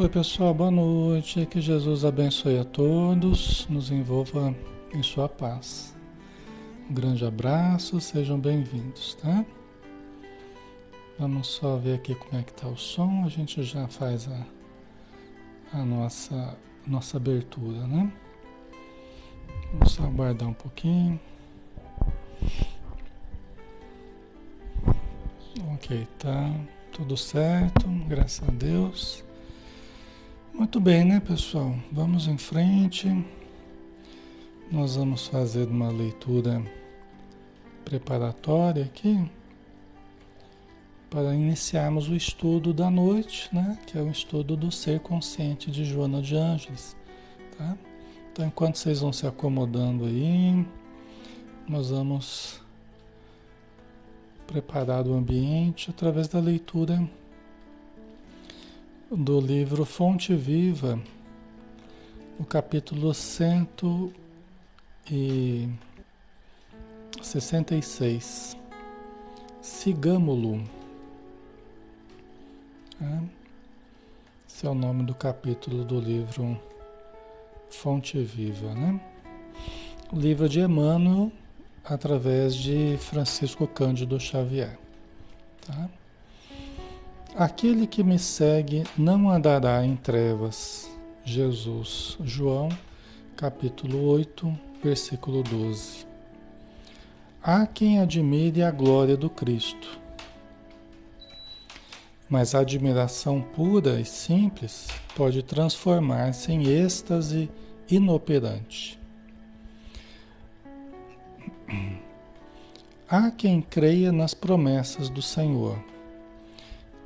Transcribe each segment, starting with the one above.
Oi, pessoal, boa noite. Que Jesus abençoe a todos, nos envolva em sua paz. Um grande abraço, sejam bem-vindos, tá? Vamos só ver aqui como é que tá o som, a gente já faz a, a nossa, nossa abertura, né? Vamos só aguardar um pouquinho. Ok, tá tudo certo, graças a Deus. Muito bem, né, pessoal? Vamos em frente. Nós vamos fazer uma leitura preparatória aqui para iniciarmos o estudo da noite, né? Que é o estudo do ser consciente de Joana de Ângeles, tá? Então, enquanto vocês vão se acomodando aí, nós vamos preparar o ambiente através da leitura do livro Fonte Viva, no capítulo 166. Sigamo-lo. É. Esse é o nome do capítulo do livro Fonte Viva, né? O livro de Emmanuel, através de Francisco Cândido Xavier. Tá? Aquele que me segue não andará em trevas. Jesus, João, capítulo 8, versículo 12. Há quem admire a glória do Cristo, mas a admiração pura e simples pode transformar-se em êxtase inoperante. Há quem creia nas promessas do Senhor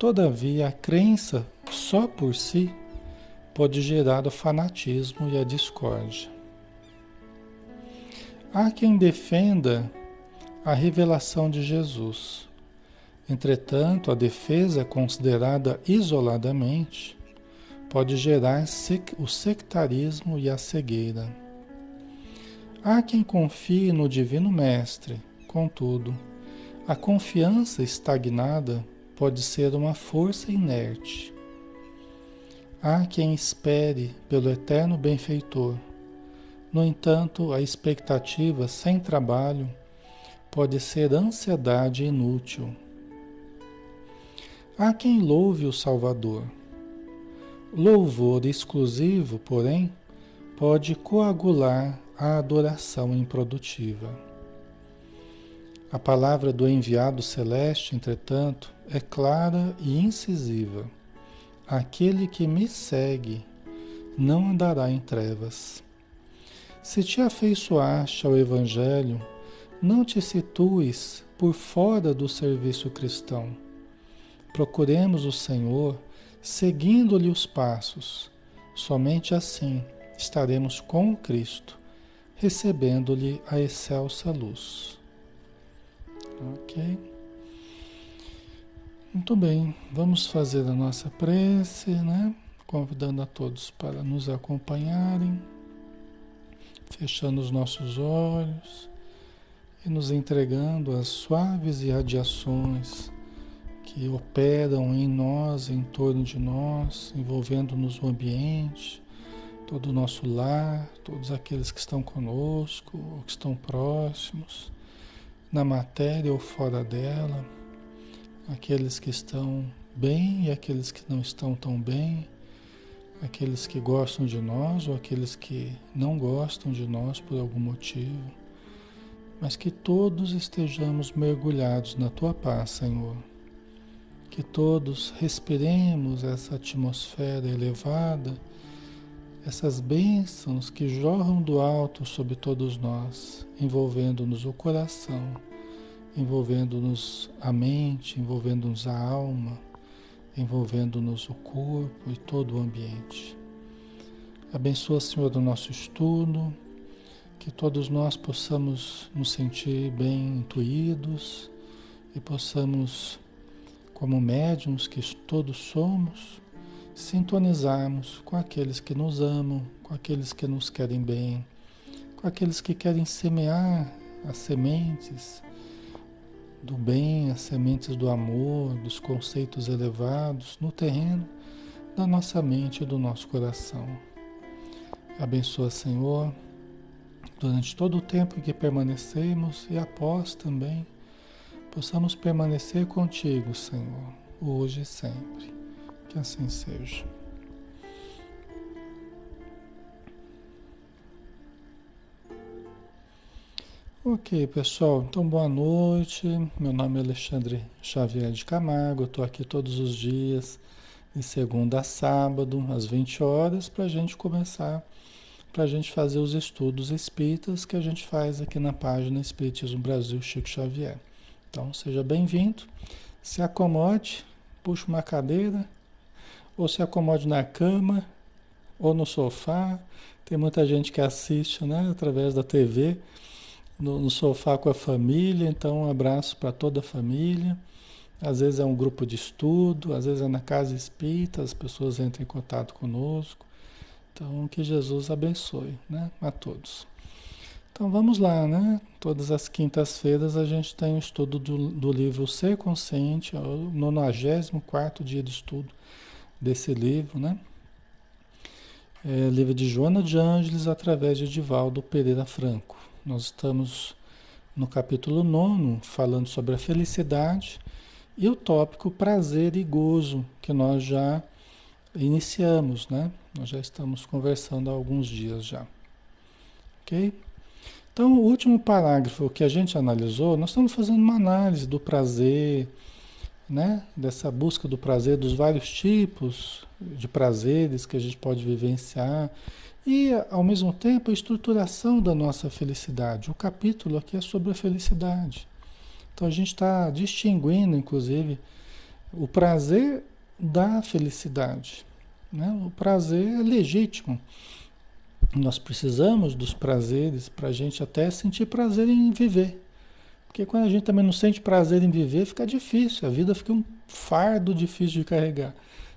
Todavia, a crença só por si pode gerar o fanatismo e a discórdia. Há quem defenda a revelação de Jesus. Entretanto, a defesa considerada isoladamente pode gerar o sectarismo e a cegueira. Há quem confie no Divino Mestre, contudo, a confiança estagnada pode ser uma força inerte. Há quem espere pelo eterno benfeitor. No entanto, a expectativa sem trabalho pode ser ansiedade inútil. Há quem louve o Salvador. Louvor exclusivo, porém, pode coagular a adoração improdutiva. A palavra do enviado celeste, entretanto, é clara e incisiva. Aquele que me segue não andará em trevas. Se te afeiçoaste ao Evangelho, não te situes por fora do serviço cristão. Procuremos o Senhor seguindo-lhe os passos. Somente assim estaremos com Cristo, recebendo-lhe a excelsa luz. Muito bem, vamos fazer a nossa prece, né? Convidando a todos para nos acompanharem, fechando os nossos olhos e nos entregando às suaves irradiações que operam em nós, em torno de nós, envolvendo-nos o ambiente, todo o nosso lar, todos aqueles que estão conosco, ou que estão próximos, na matéria ou fora dela aqueles que estão bem e aqueles que não estão tão bem, aqueles que gostam de nós ou aqueles que não gostam de nós por algum motivo, mas que todos estejamos mergulhados na tua paz, Senhor. Que todos respiremos essa atmosfera elevada, essas bênçãos que jorram do alto sobre todos nós, envolvendo-nos o coração envolvendo-nos a mente, envolvendo-nos a alma, envolvendo-nos o corpo e todo o ambiente. Abençoa, Senhor, o nosso estudo, que todos nós possamos nos sentir bem intuídos e possamos, como médiums que todos somos, sintonizarmos com aqueles que nos amam, com aqueles que nos querem bem, com aqueles que querem semear as sementes do bem, as sementes do amor, dos conceitos elevados no terreno, da nossa mente e do nosso coração. Abençoa, Senhor, durante todo o tempo que permanecemos e após também, possamos permanecer contigo, Senhor, hoje e sempre. Que assim seja. Ok, pessoal, então boa noite. Meu nome é Alexandre Xavier de Camargo, estou aqui todos os dias, de segunda a sábado, às 20 horas, para a gente começar para a gente fazer os estudos espíritas que a gente faz aqui na página Espiritismo Brasil Chico Xavier. Então, seja bem-vindo, se acomode, puxe uma cadeira, ou se acomode na cama, ou no sofá. Tem muita gente que assiste né, através da TV, no, no sofá com a família, então um abraço para toda a família. Às vezes é um grupo de estudo, às vezes é na casa espírita, as pessoas entram em contato conosco. Então, que Jesus abençoe né, a todos. Então, vamos lá, né? Todas as quintas-feiras a gente tem o estudo do, do livro Ser Consciente, é o 94 dia de estudo desse livro, né? É, livro de Joana de Ângeles, através de Divaldo Pereira Franco. Nós estamos no capítulo 9, falando sobre a felicidade, e o tópico prazer e gozo, que nós já iniciamos, né? Nós já estamos conversando há alguns dias já. Ok? Então, o último parágrafo que a gente analisou, nós estamos fazendo uma análise do prazer, né? Dessa busca do prazer, dos vários tipos de prazeres que a gente pode vivenciar e, ao mesmo tempo, a estruturação da nossa felicidade. O capítulo aqui é sobre a felicidade. Então, a gente está distinguindo, inclusive, o prazer da felicidade. Né? O prazer é legítimo. Nós precisamos dos prazeres para a gente até sentir prazer em viver. Porque quando a gente também não sente prazer em viver, fica difícil, a vida fica um fardo difícil de carregar.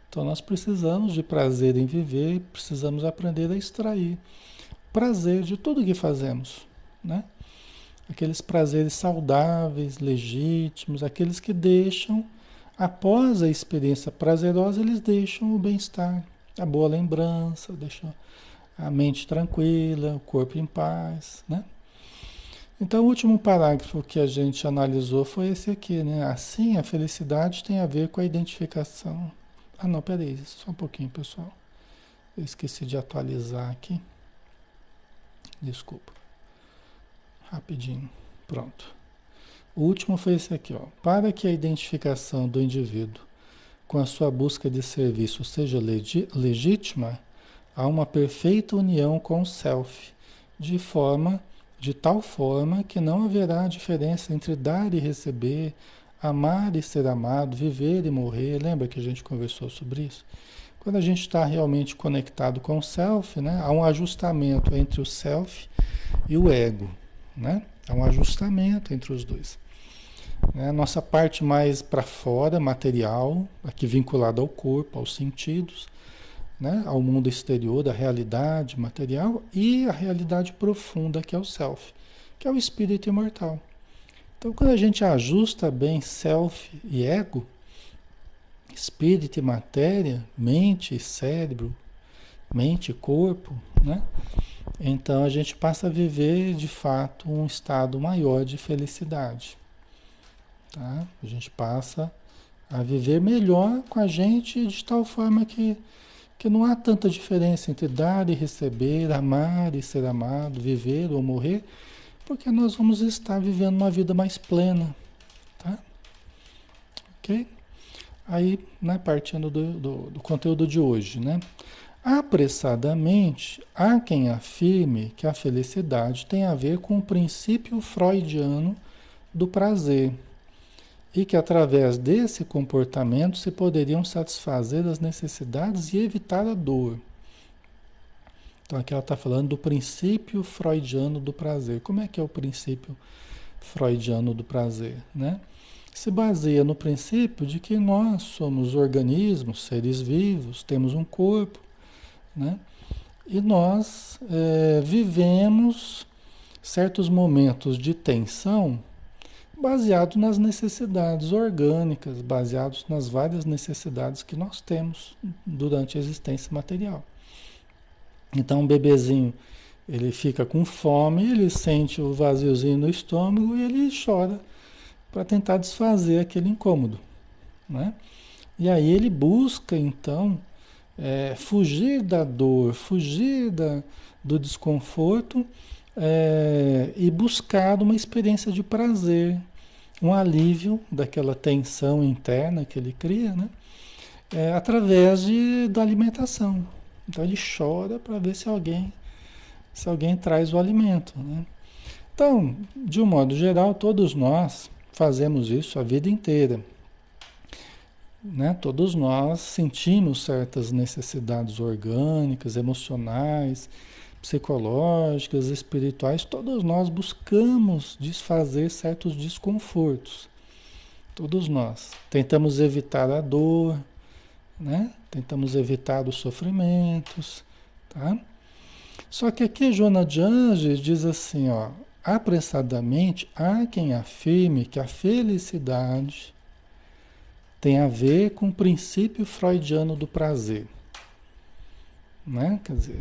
Então nós precisamos de prazer em viver, precisamos aprender a extrair prazer de tudo que fazemos, né? Aqueles prazeres saudáveis, legítimos, aqueles que deixam Após a experiência prazerosa, eles deixam o bem-estar, a boa lembrança, deixam a mente tranquila, o corpo em paz, né? Então, o último parágrafo que a gente analisou foi esse aqui, né? Assim, a felicidade tem a ver com a identificação. Ah, não, peraí, só um pouquinho, pessoal. Eu esqueci de atualizar aqui. Desculpa. Rapidinho. Pronto. O último foi esse aqui, ó. Para que a identificação do indivíduo com a sua busca de serviço seja legítima, há uma perfeita união com o self, de forma de tal forma que não haverá diferença entre dar e receber, amar e ser amado, viver e morrer. Lembra que a gente conversou sobre isso? Quando a gente está realmente conectado com o self, né, há um ajustamento entre o self e o ego, né? Há um ajustamento entre os dois. Né? Nossa parte mais para fora, material, aqui vinculada ao corpo, aos sentidos, né? ao mundo exterior, da realidade material, e a realidade profunda, que é o self, que é o espírito imortal. Então, quando a gente ajusta bem self e ego, espírito e matéria, mente e cérebro, mente e corpo, né? Então a gente passa a viver de fato um estado maior de felicidade. Tá? A gente passa a viver melhor com a gente de tal forma que, que não há tanta diferença entre dar e receber, amar e ser amado, viver ou morrer, porque nós vamos estar vivendo uma vida mais plena. Tá? Ok? Aí, né, partindo do, do, do conteúdo de hoje, né? Apressadamente, há quem afirme que a felicidade tem a ver com o princípio freudiano do prazer e que através desse comportamento se poderiam satisfazer as necessidades e evitar a dor. Então aqui ela está falando do princípio freudiano do prazer. Como é que é o princípio freudiano do prazer? Né? Se baseia no princípio de que nós somos organismos, seres vivos, temos um corpo, né? e nós é, vivemos certos momentos de tensão baseado nas necessidades orgânicas, baseados nas várias necessidades que nós temos durante a existência material. Então, um bebezinho, ele fica com fome, ele sente o vaziozinho no estômago e ele chora para tentar desfazer aquele incômodo, né? E aí ele busca, então, é, fugir da dor, fugir da, do desconforto é, e buscar uma experiência de prazer, um alívio daquela tensão interna que ele cria, né? É, através de, da alimentação. Então ele chora para ver se alguém se alguém traz o alimento, né? Então, de um modo geral, todos nós fazemos isso a vida inteira. Né? Todos nós sentimos certas necessidades orgânicas, emocionais, psicológicas, espirituais, todos nós buscamos desfazer certos desconfortos. Todos nós. Tentamos evitar a dor, né? Tentamos evitar os sofrimentos, tá? Só que aqui Joana de Anges diz assim, ó, apressadamente há quem afirme que a felicidade tem a ver com o princípio freudiano do prazer. Né? Quer dizer,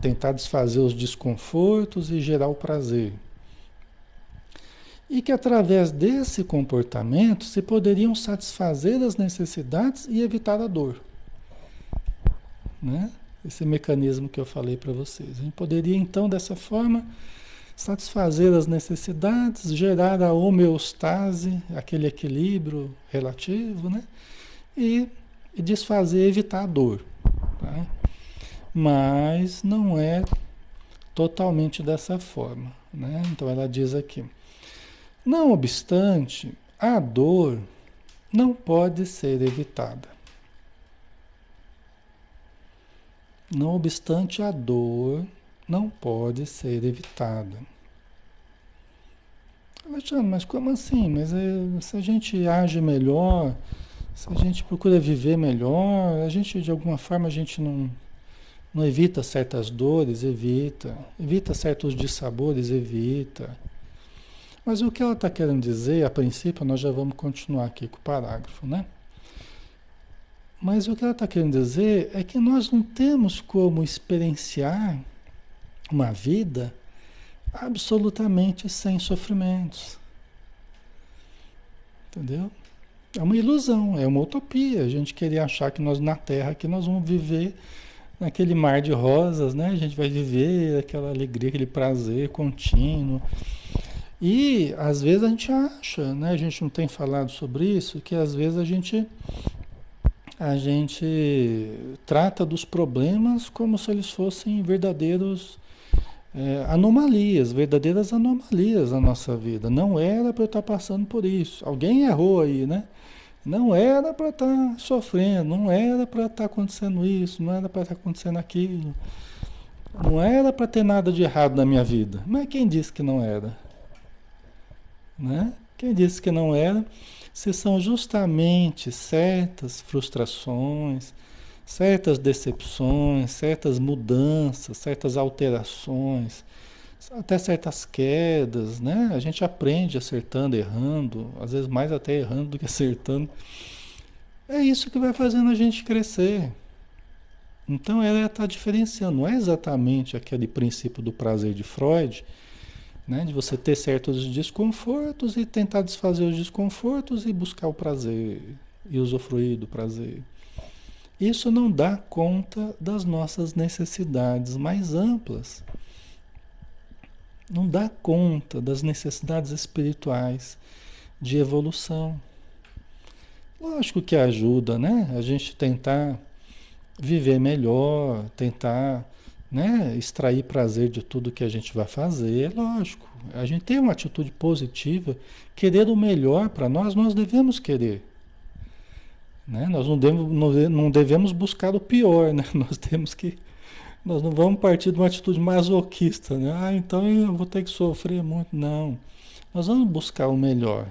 tentar desfazer os desconfortos e gerar o prazer. E que através desse comportamento se poderiam satisfazer as necessidades e evitar a dor. Né? Esse mecanismo que eu falei para vocês. A gente poderia então, dessa forma, satisfazer as necessidades, gerar a homeostase, aquele equilíbrio relativo, né? E, e desfazer, evitar a dor. Tá? mas não é totalmente dessa forma. Né? Então ela diz aqui: não obstante, a dor não pode ser evitada. Não obstante, a dor não pode ser evitada. Alexandre, mas como assim? Mas é, se a gente age melhor, se a gente procura viver melhor, a gente de alguma forma a gente não, não evita certas dores, evita. Evita certos dissabores, evita. Mas o que ela está querendo dizer, a princípio, nós já vamos continuar aqui com o parágrafo, né? Mas o que ela está querendo dizer é que nós não temos como experienciar uma vida absolutamente sem sofrimentos. Entendeu? É uma ilusão, é uma utopia. A gente querer achar que nós na Terra que nós vamos viver naquele mar de rosas, né? A gente vai viver aquela alegria, aquele prazer contínuo. E às vezes a gente acha, né? A gente não tem falado sobre isso, que às vezes a gente a gente trata dos problemas como se eles fossem verdadeiros é, anomalias, verdadeiras anomalias na nossa vida. Não era para eu estar passando por isso. Alguém errou aí, né? Não era para estar tá sofrendo, não era para estar tá acontecendo isso, não era para estar tá acontecendo aquilo. Não era para ter nada de errado na minha vida. Mas quem disse que não era? Né? Quem disse que não era? Se são justamente certas frustrações, certas decepções, certas mudanças, certas alterações, até certas quedas, né? A gente aprende acertando, errando, às vezes mais até errando do que acertando. É isso que vai fazendo a gente crescer. Então ela está diferenciando, não é exatamente aquele princípio do prazer de Freud, né? de você ter certos desconfortos e tentar desfazer os desconfortos e buscar o prazer e usufruir do prazer. Isso não dá conta das nossas necessidades mais amplas não dá conta das necessidades espirituais de evolução. Lógico que ajuda, né? A gente tentar viver melhor, tentar né, extrair prazer de tudo que a gente vai fazer, lógico. A gente tem uma atitude positiva, querer o melhor para nós, nós devemos querer. Né? Nós não devemos, não devemos buscar o pior, né? nós temos que nós não vamos partir de uma atitude masoquista, né? Ah, então eu vou ter que sofrer muito. Não. Nós vamos buscar o melhor,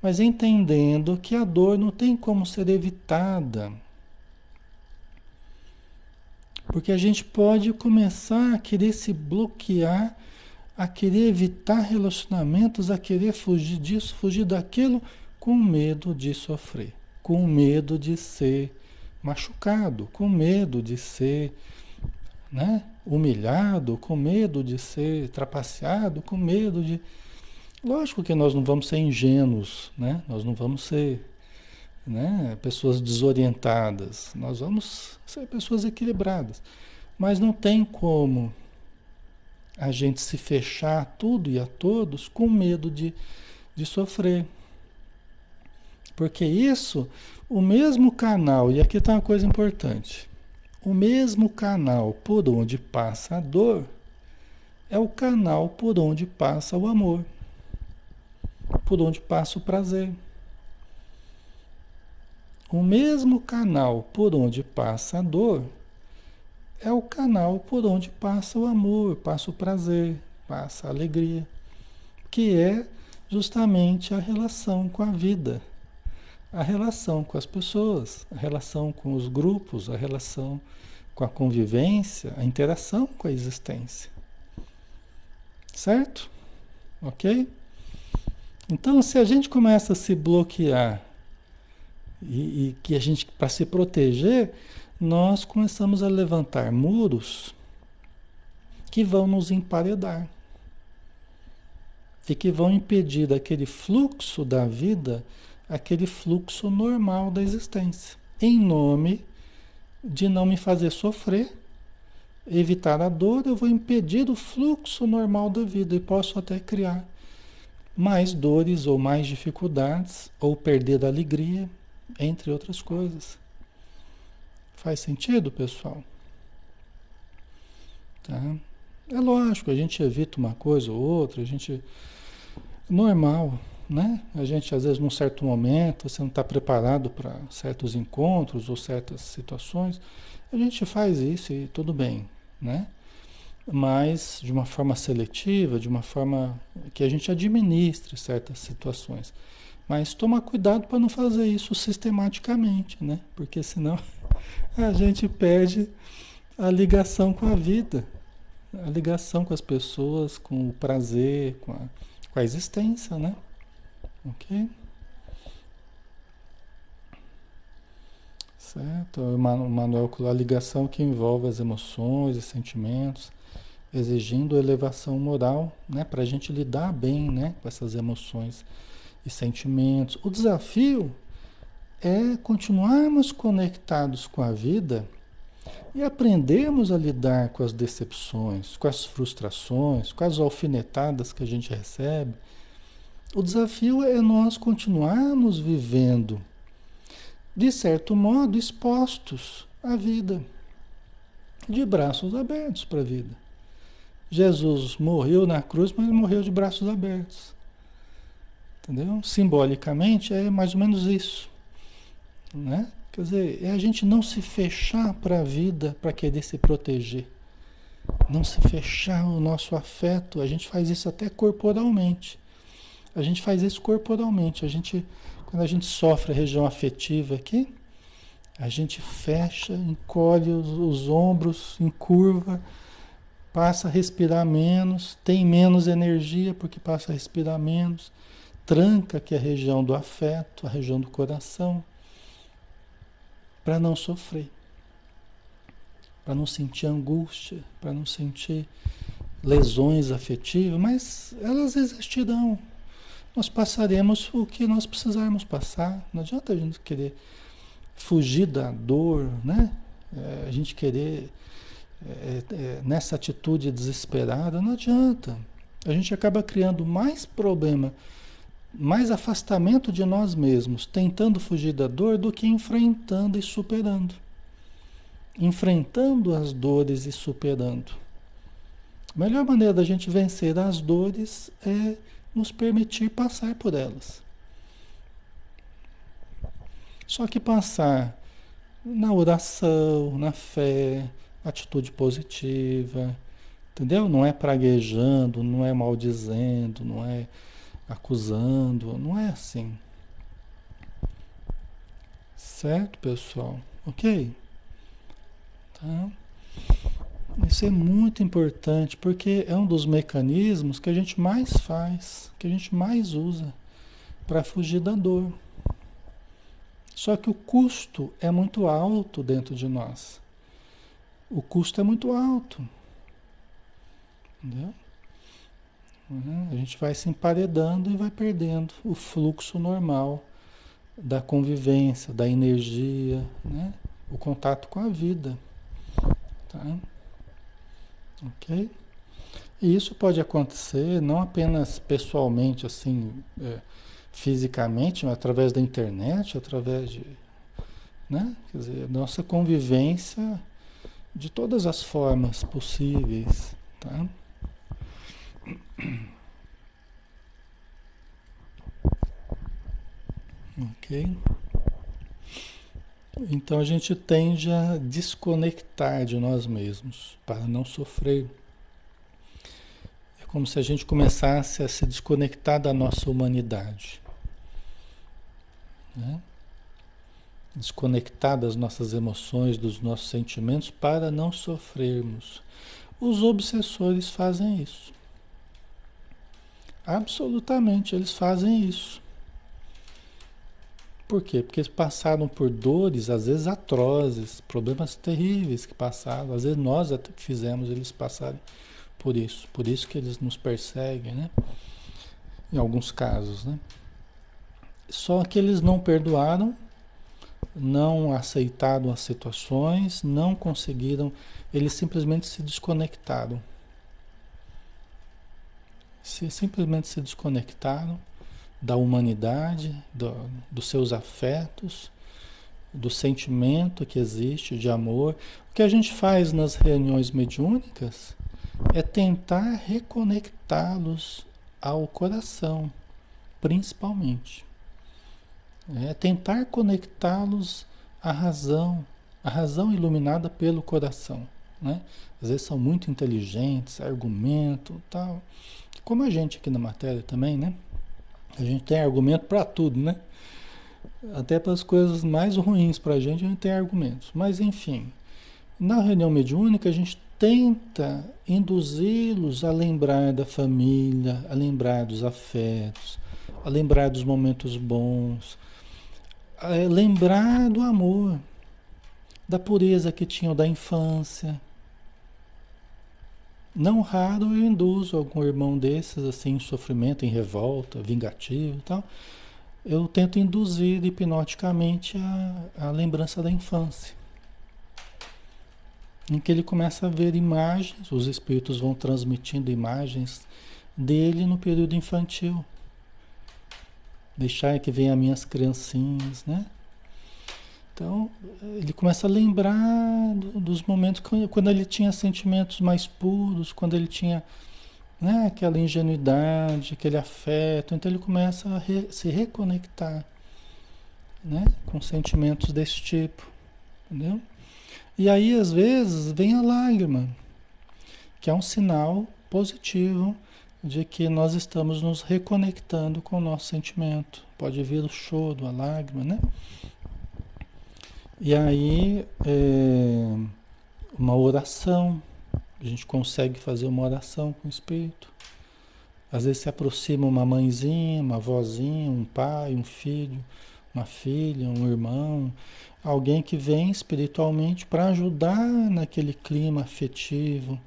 mas entendendo que a dor não tem como ser evitada. Porque a gente pode começar a querer se bloquear a querer evitar relacionamentos, a querer fugir disso, fugir daquilo, com medo de sofrer, com medo de ser machucado, com medo de ser né, humilhado, com medo de ser trapaceado, com medo de. Lógico que nós não vamos ser ingênuos, né? nós não vamos ser né, pessoas desorientadas, nós vamos ser pessoas equilibradas. Mas não tem como a gente se fechar a tudo e a todos com medo de, de sofrer. Porque isso, o mesmo canal, e aqui está uma coisa importante: o mesmo canal por onde passa a dor é o canal por onde passa o amor, por onde passa o prazer. O mesmo canal por onde passa a dor é o canal por onde passa o amor, passa o prazer, passa a alegria, que é justamente a relação com a vida, a relação com as pessoas, a relação com os grupos, a relação com a convivência, a interação com a existência. Certo? Ok? Então, se a gente começa a se bloquear e, e que a gente, para se proteger, nós começamos a levantar muros que vão nos emparedar e que vão impedir aquele fluxo da vida, aquele fluxo normal da existência, em nome de não me fazer sofrer, evitar a dor, eu vou impedir o fluxo normal da vida e posso até criar mais dores ou mais dificuldades ou perder a alegria, entre outras coisas. Faz sentido, pessoal? Tá? É lógico, a gente evita uma coisa ou outra, a gente. Normal, né? A gente, às vezes, num certo momento, você não está preparado para certos encontros ou certas situações, a gente faz isso e tudo bem, né? Mas de uma forma seletiva, de uma forma que a gente administre certas situações. Mas toma cuidado para não fazer isso sistematicamente, né? Porque senão a gente perde a ligação com a vida, a ligação com as pessoas, com o prazer, com a, com a existência, né? Ok? Certo? O Manuel a ligação que envolve as emoções e sentimentos, exigindo elevação moral, né? Para a gente lidar bem, né? Com essas emoções e sentimentos. O desafio é continuarmos conectados com a vida e aprendermos a lidar com as decepções, com as frustrações, com as alfinetadas que a gente recebe. O desafio é nós continuarmos vivendo, de certo modo, expostos à vida, de braços abertos para a vida. Jesus morreu na cruz, mas morreu de braços abertos. Entendeu? Simbolicamente é mais ou menos isso. Né? Quer dizer, é a gente não se fechar para a vida para querer se proteger. Não se fechar o nosso afeto. A gente faz isso até corporalmente. A gente faz isso corporalmente. A gente, quando a gente sofre a região afetiva aqui, a gente fecha, encolhe os, os ombros em curva, passa a respirar menos, tem menos energia porque passa a respirar menos, tranca aqui a região do afeto, a região do coração para não sofrer, para não sentir angústia, para não sentir lesões afetivas, mas elas existirão. Nós passaremos o que nós precisarmos passar. Não adianta a gente querer fugir da dor, né? É, a gente querer é, é, nessa atitude desesperada, não adianta. A gente acaba criando mais problema mais afastamento de nós mesmos, tentando fugir da dor, do que enfrentando e superando. Enfrentando as dores e superando. A melhor maneira da gente vencer as dores é nos permitir passar por elas. Só que passar na oração, na fé, atitude positiva, entendeu? Não é praguejando, não é maldizendo, não é acusando, não é assim. Certo, pessoal? Ok? Tá? Isso é muito importante porque é um dos mecanismos que a gente mais faz, que a gente mais usa para fugir da dor. Só que o custo é muito alto dentro de nós. O custo é muito alto. Entendeu? Uhum. A gente vai se emparedando e vai perdendo o fluxo normal da convivência, da energia, né? o contato com a vida. Tá? Ok? E isso pode acontecer não apenas pessoalmente, assim, é, fisicamente, mas através da internet, através de. Né? Quer dizer, nossa convivência de todas as formas possíveis. Tá? Ok? Então a gente tende a desconectar de nós mesmos para não sofrer. É como se a gente começasse a se desconectar da nossa humanidade. Né? Desconectar das nossas emoções, dos nossos sentimentos para não sofrermos. Os obsessores fazem isso. Absolutamente, eles fazem isso. Por quê? Porque eles passaram por dores, às vezes atrozes, problemas terríveis que passaram, às vezes nós até fizemos eles passarem por isso. Por isso que eles nos perseguem, né? Em alguns casos, né? Só que eles não perdoaram, não aceitaram as situações, não conseguiram, eles simplesmente se desconectaram. Se, simplesmente se desconectaram da humanidade, do, dos seus afetos, do sentimento que existe de amor. O que a gente faz nas reuniões mediúnicas é tentar reconectá-los ao coração, principalmente. É tentar conectá-los à razão, à razão iluminada pelo coração. Né? Às vezes são muito inteligentes, argumento tal. Como a gente aqui na matéria também, né? A gente tem argumento para tudo, né? Até para as coisas mais ruins para a gente, a gente tem argumentos. Mas, enfim, na reunião mediúnica, a gente tenta induzi-los a lembrar da família, a lembrar dos afetos, a lembrar dos momentos bons, a lembrar do amor, da pureza que tinham da infância, não raro eu induzo algum irmão desses assim em sofrimento, em revolta, vingativo e tal. Eu tento induzir hipnoticamente a, a lembrança da infância. Em que ele começa a ver imagens, os espíritos vão transmitindo imagens dele no período infantil. Deixar que venham minhas criancinhas, né? Então, ele começa a lembrar do, dos momentos quando ele tinha sentimentos mais puros, quando ele tinha né, aquela ingenuidade, aquele afeto. Então, ele começa a re, se reconectar né, com sentimentos desse tipo. Entendeu? E aí, às vezes, vem a lágrima, que é um sinal positivo de que nós estamos nos reconectando com o nosso sentimento. Pode vir o choro, a lágrima, né? E aí, é, uma oração, a gente consegue fazer uma oração com o Espírito. Às vezes se aproxima uma mãezinha, uma vozinha, um pai, um filho, uma filha, um irmão, alguém que vem espiritualmente para ajudar naquele clima afetivo.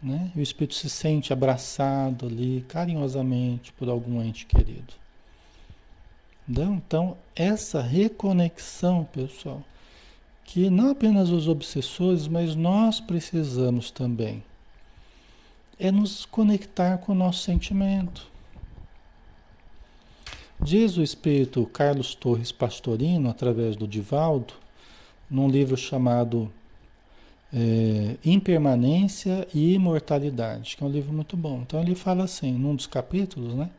Né? E o espírito se sente abraçado ali carinhosamente por algum ente querido. Então, essa reconexão, pessoal, que não apenas os obsessores, mas nós precisamos também, é nos conectar com o nosso sentimento. Diz o espírito Carlos Torres Pastorino, através do Divaldo, num livro chamado é, Impermanência e Imortalidade, que é um livro muito bom. Então ele fala assim, num dos capítulos, né?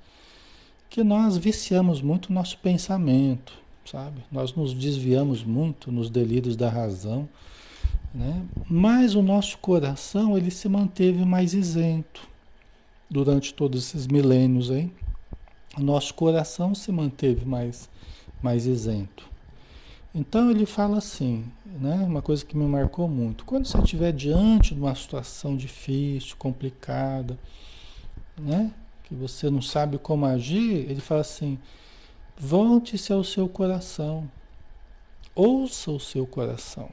Que nós viciamos muito o nosso pensamento, sabe? Nós nos desviamos muito nos delírios da razão, né? Mas o nosso coração, ele se manteve mais isento durante todos esses milênios aí. O nosso coração se manteve mais mais isento. Então ele fala assim, né? Uma coisa que me marcou muito. Quando você estiver diante de uma situação difícil, complicada, né? Que você não sabe como agir, ele fala assim: volte-se ao seu coração, ouça o seu coração,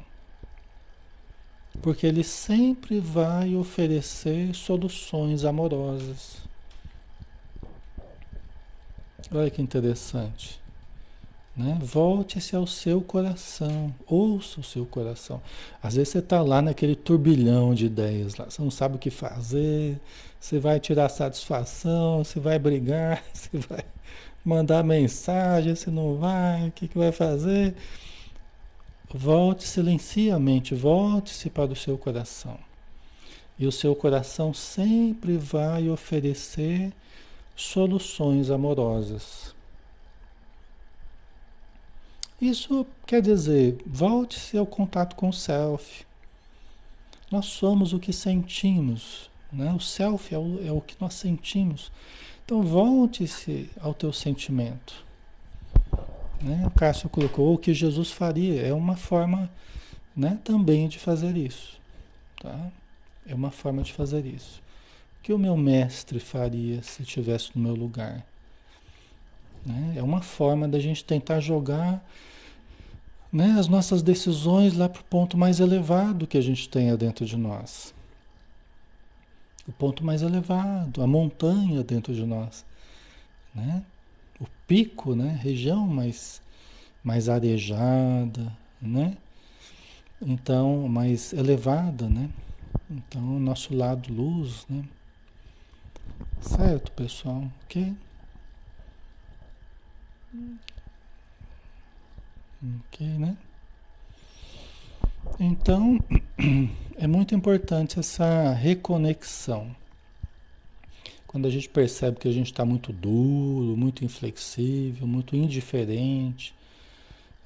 porque ele sempre vai oferecer soluções amorosas. Olha que interessante. Né? Volte-se ao seu coração, ouça o seu coração. Às vezes você está lá naquele turbilhão de ideias, lá, você não sabe o que fazer, você vai tirar satisfação, você vai brigar, você vai mandar mensagem, você não vai, o que, que vai fazer? Volte, silencie a mente, volte-se para o seu coração. E o seu coração sempre vai oferecer soluções amorosas. Isso quer dizer, volte-se ao contato com o self. Nós somos o que sentimos, né? O self é o, é o que nós sentimos. Então volte-se ao teu sentimento. Né? O Cássio colocou o que Jesus faria. É uma forma né, também de fazer isso. Tá? É uma forma de fazer isso. O que o meu mestre faria se estivesse no meu lugar? Né? É uma forma da gente tentar jogar né, as nossas decisões lá para o ponto mais elevado que a gente tenha dentro de nós. O ponto mais elevado, a montanha dentro de nós. Né? O pico, né? região mais, mais arejada, né? então mais elevada. Né? Então, o nosso lado luz. Né? Certo, pessoal? Ok? Ok, né? Então, é muito importante essa reconexão. Quando a gente percebe que a gente está muito duro, muito inflexível, muito indiferente,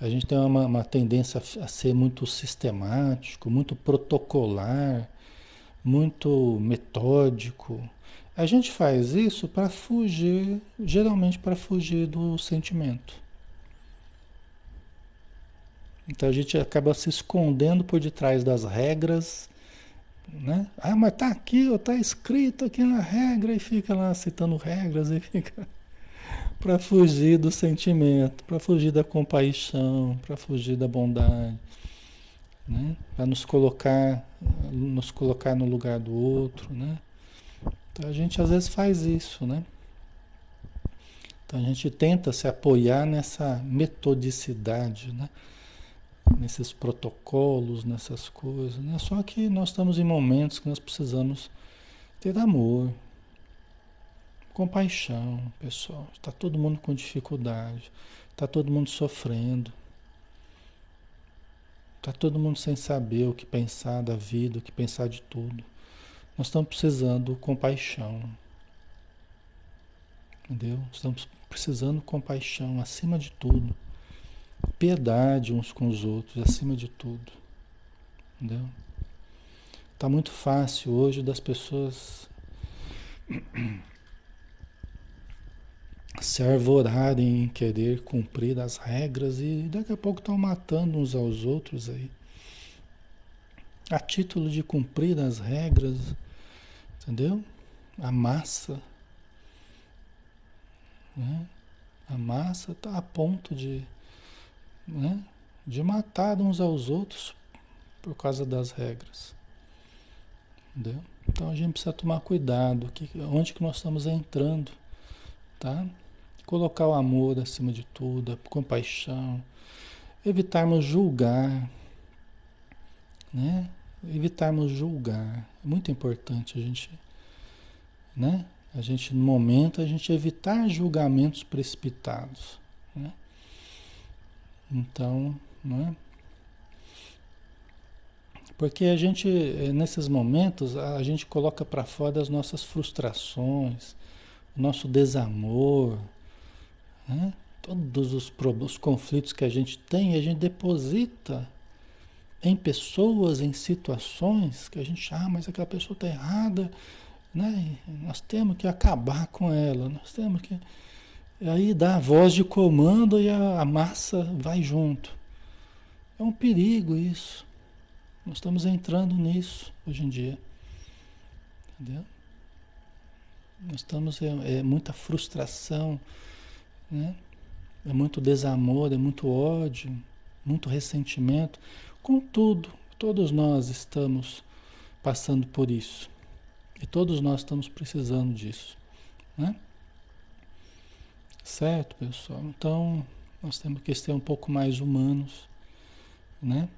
a gente tem uma, uma tendência a ser muito sistemático, muito protocolar, muito metódico. A gente faz isso para fugir, geralmente para fugir do sentimento. Então a gente acaba se escondendo por detrás das regras, né? Ah, mas tá aqui, está escrito aqui na regra, e fica lá citando regras e fica para fugir do sentimento, para fugir da compaixão, para fugir da bondade, né? Para nos colocar, nos colocar no lugar do outro, né? Então a gente às vezes faz isso, né? Então a gente tenta se apoiar nessa metodicidade, né? Nesses protocolos, nessas coisas, né? Só que nós estamos em momentos que nós precisamos ter amor, compaixão, pessoal. Está todo mundo com dificuldade, está todo mundo sofrendo, está todo mundo sem saber o que pensar da vida, o que pensar de tudo. Nós estamos precisando compaixão, entendeu? Estamos precisando compaixão acima de tudo piedade uns com os outros, acima de tudo. Entendeu? Tá muito fácil hoje das pessoas se arvorarem em querer cumprir as regras e daqui a pouco estão matando uns aos outros aí. A título de cumprir as regras, entendeu? A massa. Né? A massa está a ponto de né? de matar uns aos outros por causa das regras. Entendeu? Então a gente precisa tomar cuidado, que, onde que nós estamos entrando, tá? Colocar o amor acima de tudo, a compaixão, evitarmos julgar, né? Evitarmos julgar. É muito importante a gente, né? A gente, no momento, a gente evitar julgamentos precipitados, né? Então, não é? Porque a gente, eh, nesses momentos, a gente coloca para fora as nossas frustrações, o nosso desamor, né? todos os, os conflitos que a gente tem, a gente deposita em pessoas, em situações que a gente, ah, mas aquela pessoa está errada, né? nós temos que acabar com ela, nós temos que. Aí dá a voz de comando e a, a massa vai junto. É um perigo isso. Nós estamos entrando nisso hoje em dia. Entendeu? Nós estamos é, é muita frustração, né? É muito desamor, é muito ódio, muito ressentimento. Contudo, todos nós estamos passando por isso. E todos nós estamos precisando disso, né? Certo, pessoal? Então, nós temos que ser um pouco mais humanos, né?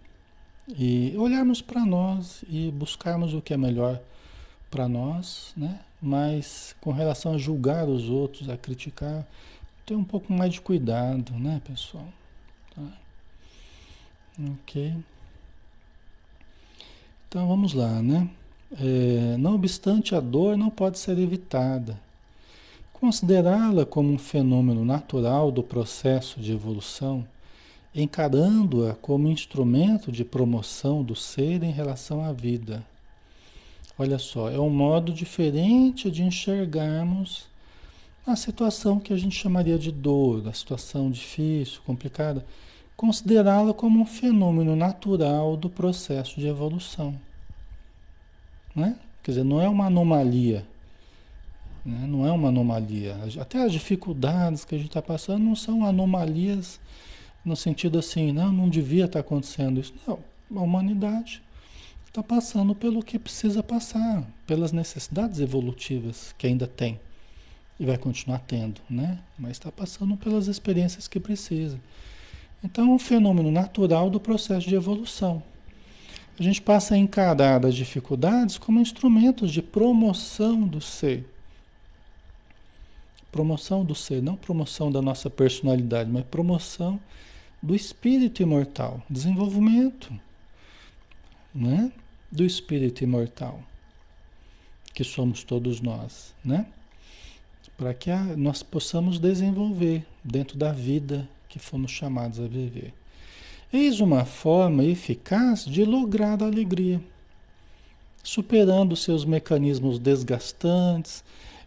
E olharmos para nós e buscarmos o que é melhor para nós, né? Mas com relação a julgar os outros, a criticar, ter um pouco mais de cuidado, né, pessoal? Tá? Ok. Então vamos lá, né? É, não obstante, a dor não pode ser evitada. Considerá-la como um fenômeno natural do processo de evolução, encarando-a como instrumento de promoção do ser em relação à vida. Olha só, é um modo diferente de enxergarmos a situação que a gente chamaria de dor, a situação difícil, complicada, considerá-la como um fenômeno natural do processo de evolução. Né? Quer dizer, não é uma anomalia. Né? Não é uma anomalia. Até as dificuldades que a gente está passando não são anomalias no sentido assim, não, não devia estar tá acontecendo isso. Não, a humanidade está passando pelo que precisa passar, pelas necessidades evolutivas que ainda tem e vai continuar tendo, né? Mas está passando pelas experiências que precisa. Então, é um fenômeno natural do processo de evolução. A gente passa a encarar as dificuldades como instrumentos de promoção do ser. Promoção do ser, não promoção da nossa personalidade, mas promoção do espírito imortal, desenvolvimento, né? Do espírito imortal, que somos todos nós, né? para que a, nós possamos desenvolver dentro da vida que fomos chamados a viver. Eis uma forma eficaz de lograr a alegria, superando seus mecanismos desgastantes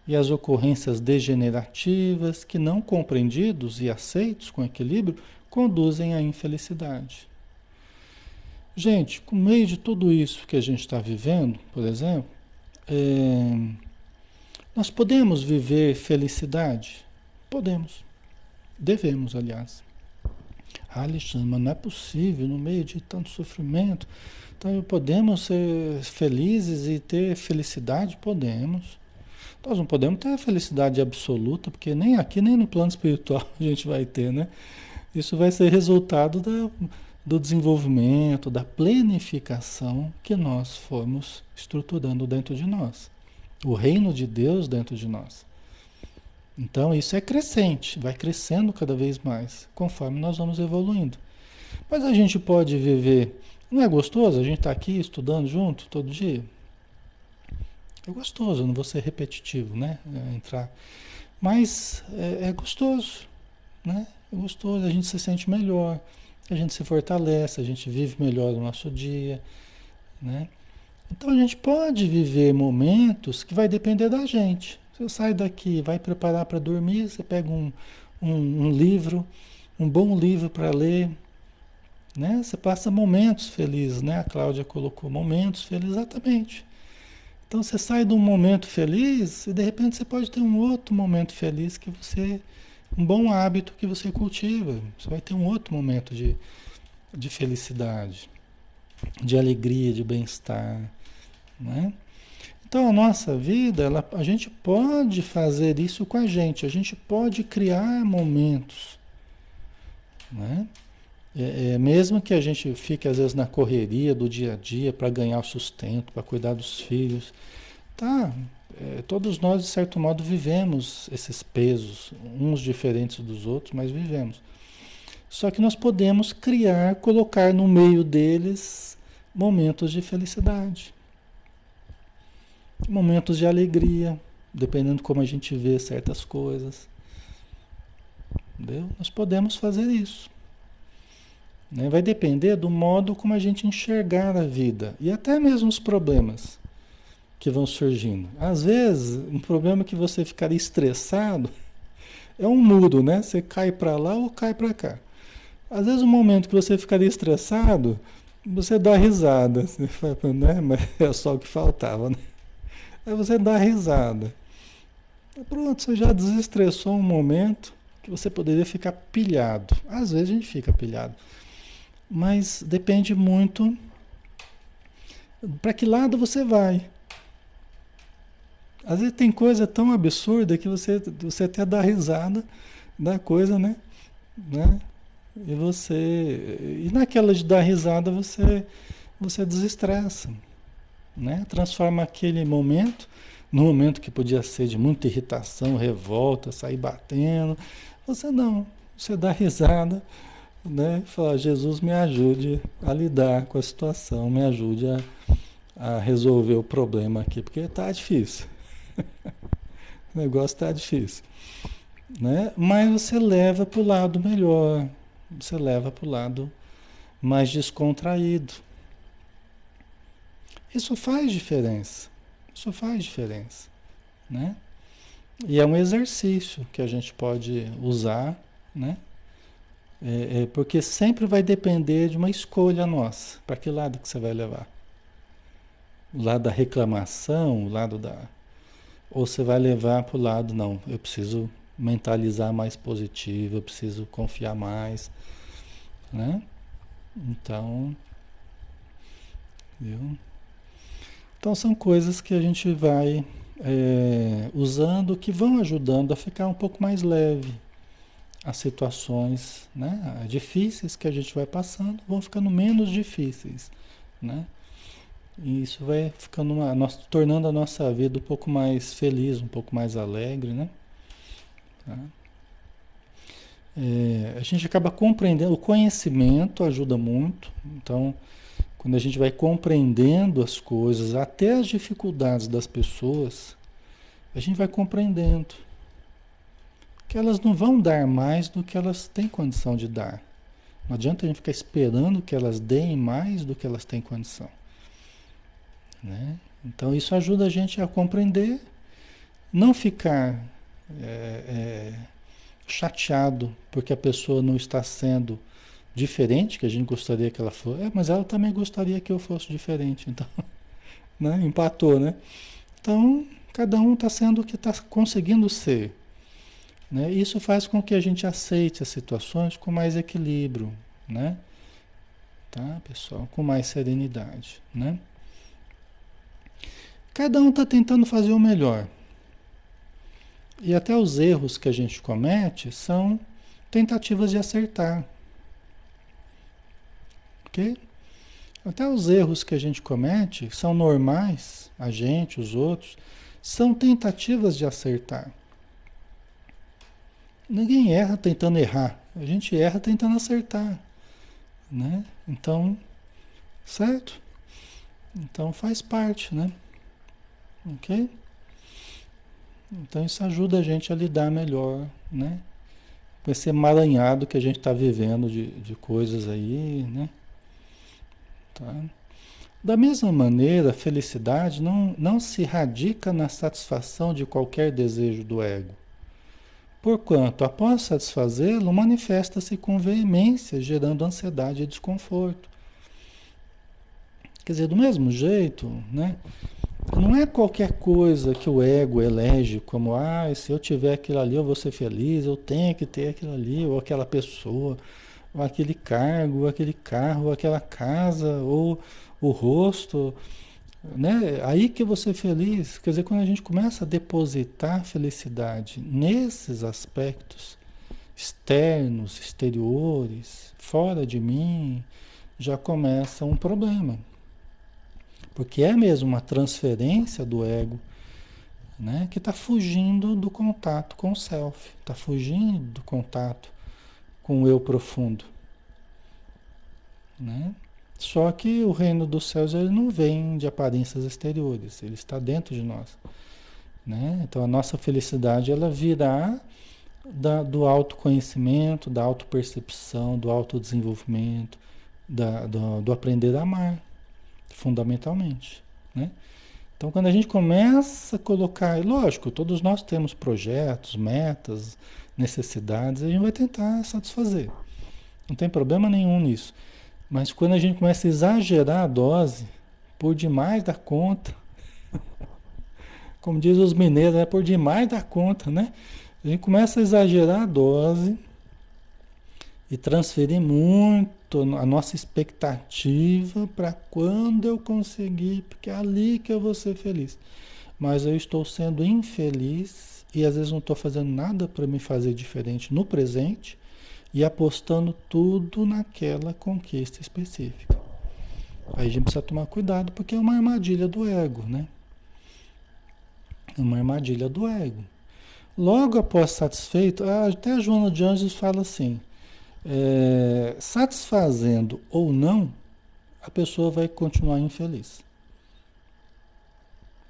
e as ocorrências degenerativas que, não compreendidos e aceitos com equilíbrio, conduzem à infelicidade. Gente, com meio de tudo isso que a gente está vivendo, por exemplo, é, nós podemos viver felicidade? Podemos. Devemos, aliás. Ah, Alexandre, mas não é possível no meio de tanto sofrimento. Então, podemos ser felizes e ter felicidade? Podemos. Nós não podemos ter felicidade absoluta, porque nem aqui nem no plano espiritual a gente vai ter, né? Isso vai ser resultado da, do desenvolvimento, da planificação que nós fomos estruturando dentro de nós o reino de Deus dentro de nós. Então isso é crescente, vai crescendo cada vez mais, conforme nós vamos evoluindo. Mas a gente pode viver. Não é gostoso a gente estar tá aqui estudando junto todo dia? É gostoso, não vou ser repetitivo, né? É entrar. Mas é, é gostoso, né? É gostoso, a gente se sente melhor, a gente se fortalece, a gente vive melhor o nosso dia, né? Então a gente pode viver momentos que vai depender da gente. Você sai daqui, vai preparar para dormir, você pega um, um, um livro, um bom livro para ler, né? Você passa momentos felizes, né? A Cláudia colocou momentos felizes, exatamente. Então você sai de um momento feliz e de repente você pode ter um outro momento feliz que você, um bom hábito que você cultiva. Você vai ter um outro momento de, de felicidade, de alegria, de bem-estar. Né? Então a nossa vida, ela, a gente pode fazer isso com a gente, a gente pode criar momentos. Né? É, é, mesmo que a gente fique às vezes na correria do dia a dia para ganhar o sustento, para cuidar dos filhos, tá? É, todos nós de certo modo vivemos esses pesos, uns diferentes dos outros, mas vivemos. Só que nós podemos criar, colocar no meio deles momentos de felicidade momentos de alegria, dependendo como a gente vê certas coisas. Entendeu? Nós podemos fazer isso. Né? Vai depender do modo como a gente enxergar a vida e até mesmo os problemas que vão surgindo. Às vezes, um problema que você ficaria estressado é um muro, né? Você cai para lá ou cai para cá. Às vezes, um momento que você ficaria estressado, você dá risada. Você fala, né? Mas é só o que faltava, né? Aí você dá risada. Pronto, você já desestressou um momento que você poderia ficar pilhado. Às vezes a gente fica pilhado. Mas depende muito para que lado você vai. Às vezes tem coisa tão absurda que você, você até dá risada da coisa, né? né? E você. E naquela de dar risada você, você desestressa. Né? Transforma aquele momento no momento que podia ser de muita irritação, revolta, sair batendo. Você não. Você dá risada, né? Fala, Jesus me ajude a lidar com a situação, me ajude a, a resolver o problema aqui, porque está difícil. o negócio está difícil. Né? Mas você leva para o lado melhor, você leva para o lado mais descontraído. Isso faz diferença. Isso faz diferença. Né? E é um exercício que a gente pode usar, né? É, é porque sempre vai depender de uma escolha nossa. Para que lado que você vai levar? O lado da reclamação, o lado da. Ou você vai levar para o lado, não, eu preciso mentalizar mais positivo, eu preciso confiar mais. Né? Então. Viu? Então são coisas que a gente vai é, usando que vão ajudando a ficar um pouco mais leve as situações né, difíceis que a gente vai passando vão ficando menos difíceis, né? E isso vai ficando uma, nós, tornando a nossa vida um pouco mais feliz, um pouco mais alegre, né? Tá? É, a gente acaba compreendendo, o conhecimento ajuda muito, então quando a gente vai compreendendo as coisas, até as dificuldades das pessoas, a gente vai compreendendo que elas não vão dar mais do que elas têm condição de dar. Não adianta a gente ficar esperando que elas deem mais do que elas têm condição. Né? Então isso ajuda a gente a compreender, não ficar é, é, chateado porque a pessoa não está sendo diferente, que a gente gostaria que ela fosse, é, mas ela também gostaria que eu fosse diferente. Então, né? empatou, né? Então, cada um está sendo o que está conseguindo ser. Né? Isso faz com que a gente aceite as situações com mais equilíbrio, né? Tá, pessoal? Com mais serenidade, né? Cada um está tentando fazer o melhor. E até os erros que a gente comete são tentativas de acertar. Ok? Até os erros que a gente comete são normais, a gente, os outros, são tentativas de acertar. Ninguém erra tentando errar, a gente erra tentando acertar, né? Então, certo? Então faz parte, né? Ok? Então isso ajuda a gente a lidar melhor, né? Com esse emaranhado que a gente está vivendo de, de coisas aí, né? Tá? Da mesma maneira, a felicidade não, não se radica na satisfação de qualquer desejo do ego. Porquanto, após satisfazê-lo, manifesta-se com veemência, gerando ansiedade e desconforto. Quer dizer, do mesmo jeito, né? Não é qualquer coisa que o ego elege como, ah, se eu tiver aquilo ali eu vou ser feliz, eu tenho que ter aquilo ali, ou aquela pessoa, ou aquele cargo, ou aquele carro, ou aquela casa, ou o rosto, né? Aí que você é feliz. Quer dizer, quando a gente começa a depositar felicidade nesses aspectos externos, exteriores, fora de mim, já começa um problema. Porque é mesmo uma transferência do ego, né, que está fugindo do contato com o self, está fugindo do contato com o eu profundo. Né? Só que o reino dos céus ele não vem de aparências exteriores, ele está dentro de nós. Né? Então a nossa felicidade ela virá da, do autoconhecimento, da autopercepção, do autodesenvolvimento, da, do, do aprender a amar fundamentalmente, né? Então, quando a gente começa a colocar, lógico, todos nós temos projetos, metas, necessidades, a gente vai tentar satisfazer. Não tem problema nenhum nisso. Mas quando a gente começa a exagerar a dose, por demais da conta, como diz os mineiros, é por demais da conta, né? A gente começa a exagerar a dose e transferir muito a nossa expectativa para quando eu conseguir, porque é ali que eu vou ser feliz. Mas eu estou sendo infeliz e às vezes não estou fazendo nada para me fazer diferente no presente e apostando tudo naquela conquista específica. Aí a gente precisa tomar cuidado porque é uma armadilha do ego, né? É uma armadilha do ego. Logo após satisfeito, até a Joana de Anjos fala assim: é, satisfazendo ou não, a pessoa vai continuar infeliz.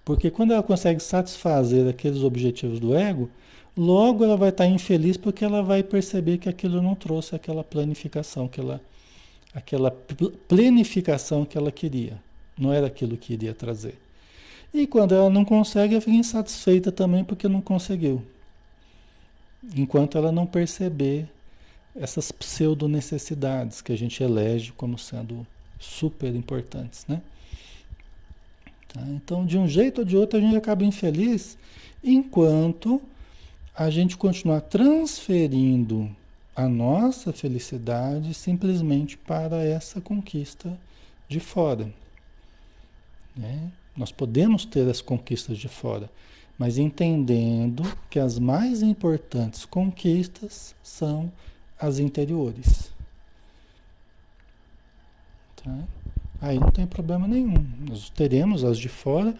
Porque quando ela consegue satisfazer aqueles objetivos do ego, logo ela vai estar infeliz porque ela vai perceber que aquilo não trouxe aquela planificação, aquela, aquela planificação que ela queria. Não era aquilo que iria trazer. E quando ela não consegue, ela fica insatisfeita também porque não conseguiu. Enquanto ela não perceber essas pseudo-necessidades que a gente elege como sendo super importantes, né? Tá? Então, de um jeito ou de outro, a gente acaba infeliz enquanto a gente continuar transferindo a nossa felicidade simplesmente para essa conquista de fora. Né? Nós podemos ter as conquistas de fora, mas entendendo que as mais importantes conquistas são as interiores. Tá? Aí não tem problema nenhum. Nós teremos as de fora,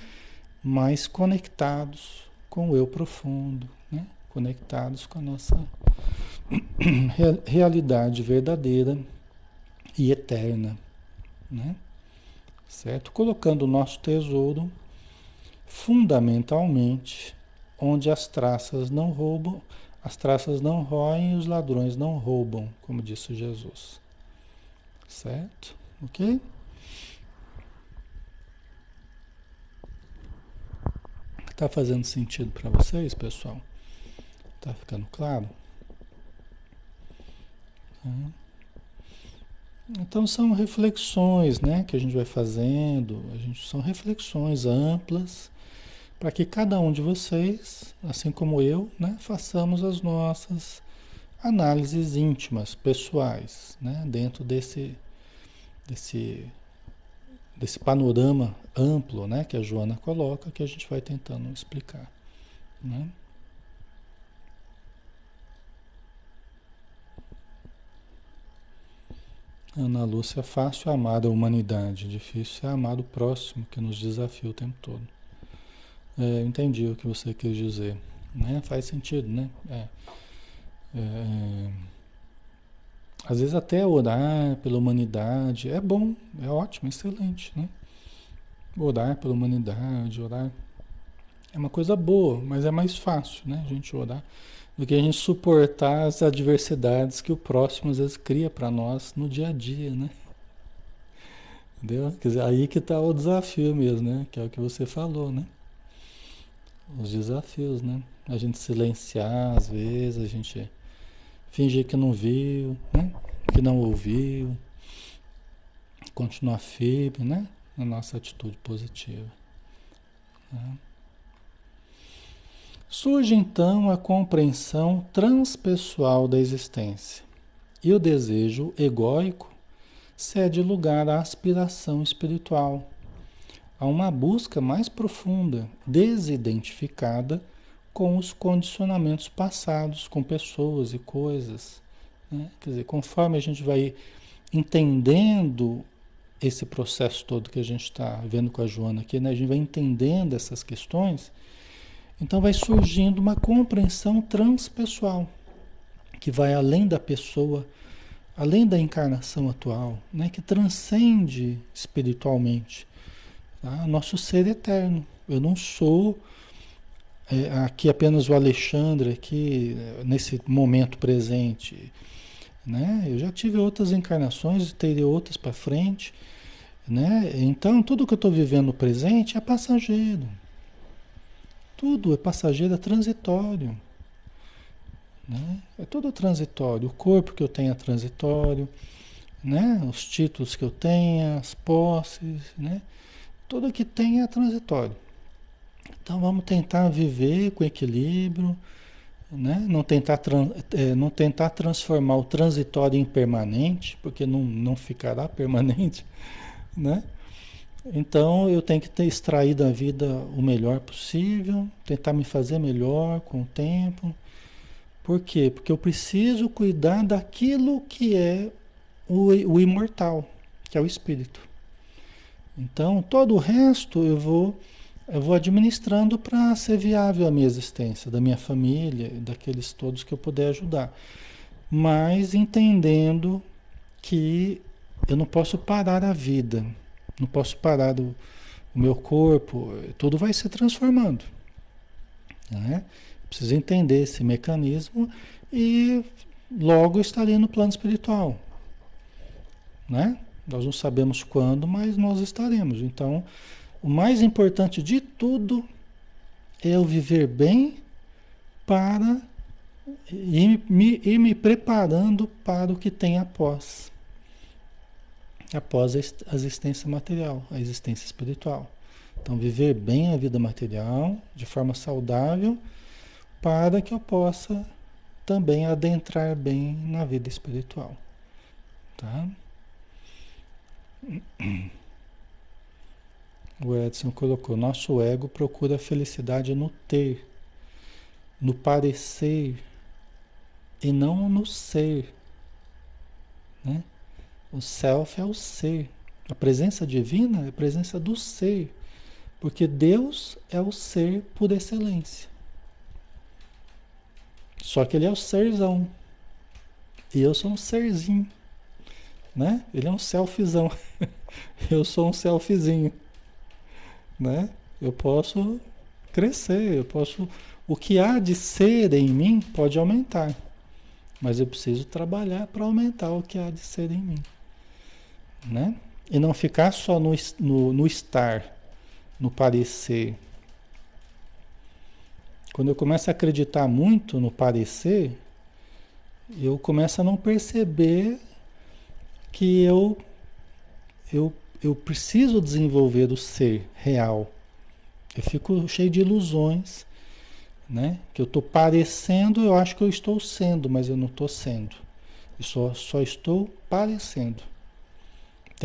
mas conectados com o eu profundo? Conectados com a nossa realidade verdadeira e eterna. Né? Certo? Colocando o nosso tesouro fundamentalmente onde as traças não roubam as traças não roem e os ladrões não roubam, como disse Jesus. Certo? Ok? Está fazendo sentido para vocês, pessoal? Está ficando claro? Tá. Então são reflexões, né, que a gente vai fazendo. A gente são reflexões amplas para que cada um de vocês, assim como eu, né, façamos as nossas análises íntimas, pessoais, né, dentro desse, desse, desse panorama amplo né, que a Joana coloca, que a gente vai tentando explicar. Né? Ana Lúcia, fácil amar a humanidade, difícil é amar o próximo que nos desafia o tempo todo. É, entendi o que você quis dizer. Né? Faz sentido, né? É, é, às vezes até orar pela humanidade é bom, é ótimo, excelente, né? Orar pela humanidade, orar é uma coisa boa, mas é mais fácil, né? A gente orar do que a gente suportar as adversidades que o próximo às vezes cria para nós no dia a dia, né? Entendeu? Quer dizer, aí que está o desafio mesmo, né? Que é o que você falou, né? os desafios, né? A gente silenciar às vezes, a gente fingir que não viu, né? Que não ouviu, continuar firme, né? Na nossa atitude positiva. Né? Surge então a compreensão transpessoal da existência e o desejo egóico cede lugar à aspiração espiritual a uma busca mais profunda, desidentificada com os condicionamentos passados, com pessoas e coisas. Né? Quer dizer, conforme a gente vai entendendo esse processo todo que a gente está vendo com a Joana aqui, né? a gente vai entendendo essas questões, então vai surgindo uma compreensão transpessoal, que vai além da pessoa, além da encarnação atual, né? que transcende espiritualmente Tá? Nosso ser eterno. Eu não sou é, aqui apenas o Alexandre, aqui nesse momento presente. Né? Eu já tive outras encarnações e terei outras para frente. Né? Então, tudo que eu estou vivendo no presente é passageiro. Tudo é passageiro, é transitório. Né? É tudo transitório. O corpo que eu tenho é transitório, né? os títulos que eu tenho, as posses, né? tudo que tem é transitório. Então vamos tentar viver com equilíbrio, né? não, tentar é, não tentar transformar o transitório em permanente, porque não, não ficará permanente. Né? Então eu tenho que ter extraído da vida o melhor possível, tentar me fazer melhor com o tempo. Por quê? Porque eu preciso cuidar daquilo que é o, o imortal, que é o espírito. Então todo o resto eu vou eu vou administrando para ser viável a minha existência, da minha família, daqueles todos que eu puder ajudar. Mas entendendo que eu não posso parar a vida. Não posso parar do, o meu corpo, tudo vai se transformando. Né? Preciso entender esse mecanismo e logo estarei no plano espiritual. Né? Nós não sabemos quando, mas nós estaremos. Então, o mais importante de tudo é eu viver bem para ir me, me preparando para o que tem após após a existência material, a existência espiritual. Então, viver bem a vida material, de forma saudável, para que eu possa também adentrar bem na vida espiritual. Tá? O Edson colocou: nosso ego procura a felicidade no ter, no parecer e não no ser. Né? O self é o ser. A presença divina é a presença do ser. Porque Deus é o ser por excelência. Só que ele é o serzão. E eu sou um serzinho. Né? Ele é um selfzão. eu sou um selfzinho. Né? Eu posso crescer, eu posso. O que há de ser em mim pode aumentar. Mas eu preciso trabalhar para aumentar o que há de ser em mim né? E não ficar só no, no, no estar, no parecer. Quando eu começo a acreditar muito no parecer, eu começo a não perceber que eu, eu, eu preciso desenvolver o ser real. Eu fico cheio de ilusões, né? Que eu estou parecendo, eu acho que eu estou sendo, mas eu não estou sendo. Eu só, só estou parecendo.